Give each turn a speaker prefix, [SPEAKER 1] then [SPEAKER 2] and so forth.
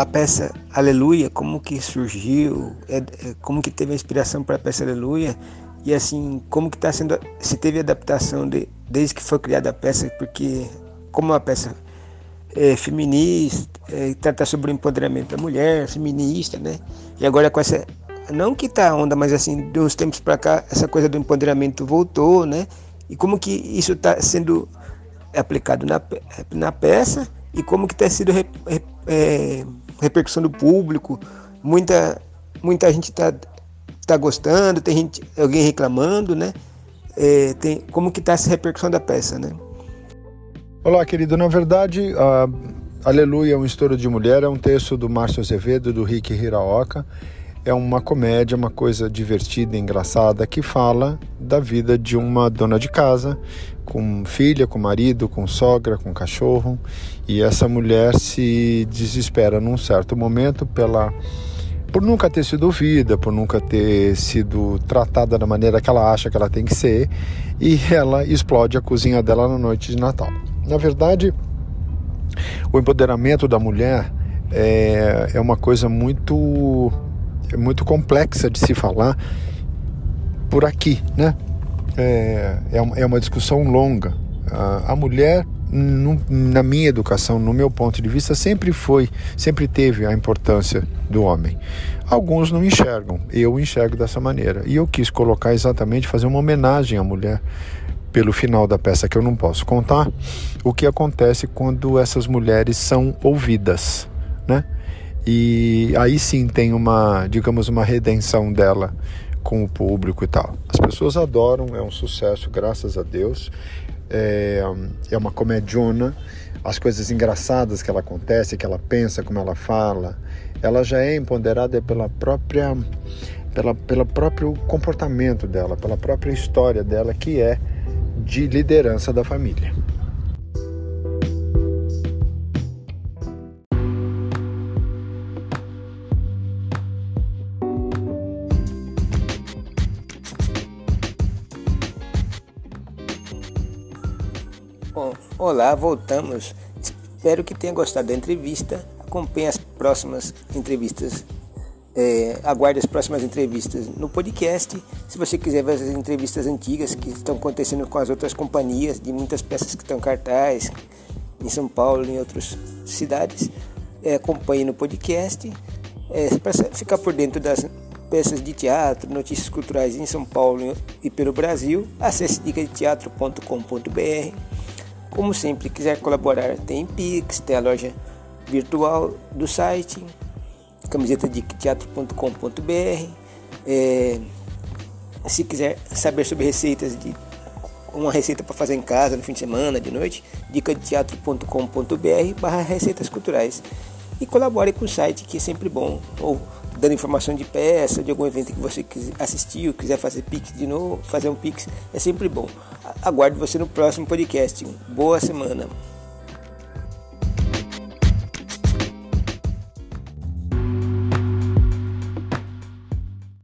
[SPEAKER 1] a peça Aleluia, como que surgiu, é, é, como que teve a inspiração para a peça Aleluia e assim como que está sendo, se teve adaptação de, desde que foi criada a peça, porque como a peça é, feminista, é, trata sobre o empoderamento da mulher, feminista, né? E agora com essa, não que tá onda, mas assim, de uns tempos para cá, essa coisa do empoderamento voltou, né? E como que isso está sendo aplicado na, na peça e como que está sendo é, repercussão do público. Muita, muita gente está tá gostando, tem gente, alguém reclamando, né? É, tem, como que está essa repercussão da peça, né?
[SPEAKER 2] Olá, querido. Na verdade, uh, Aleluia, um estouro de mulher, é um texto do Márcio Azevedo, do Rick Hiraoka. É uma comédia, uma coisa divertida, engraçada, que fala da vida de uma dona de casa, com filha, com marido, com sogra, com cachorro. E essa mulher se desespera num certo momento pela por nunca ter sido ouvida, por nunca ter sido tratada da maneira que ela acha que ela tem que ser, e ela explode a cozinha dela na noite de Natal. Na verdade, o empoderamento da mulher é, é uma coisa muito, é muito complexa de se falar por aqui, né? É, é, uma, é uma discussão longa. A, a mulher, no, na minha educação, no meu ponto de vista, sempre foi, sempre teve a importância do homem. Alguns não enxergam, eu enxergo dessa maneira. E eu quis colocar exatamente, fazer uma homenagem à mulher pelo final da peça que eu não posso contar, o que acontece quando essas mulheres são ouvidas, né? E aí sim tem uma, digamos, uma redenção dela com o público e tal. As pessoas adoram, é um sucesso, graças a Deus. É, é uma comediona, as coisas engraçadas que ela acontece, que ela pensa, como ela fala, ela já é empoderada pela própria pela, pelo próprio comportamento dela, pela própria história dela, que é de liderança da família.
[SPEAKER 1] Bom, olá, voltamos. Espero que tenha gostado da entrevista. Acompanhe as próximas entrevistas é, aguarde as próximas entrevistas no podcast. Se você quiser ver as entrevistas antigas que estão acontecendo com as outras companhias, de muitas peças que estão em cartaz, em São Paulo e em outras cidades, é, acompanhe no podcast. É, Para ficar por dentro das peças de teatro, notícias culturais em São Paulo e pelo Brasil, acesse dicadeteatro.com.br. Como sempre, quiser colaborar, tem Pix, tem a loja virtual do site camiseta de teatro.com.br. É, se quiser saber sobre receitas de uma receita para fazer em casa no fim de semana, de noite, dica de teatro.com.br barra receitas culturais. E colabore com o site que é sempre bom, ou dando informação de peça, de algum evento que você assistiu, quiser fazer pix de novo, fazer um pix, é sempre bom. Aguardo você no próximo podcast. Boa semana.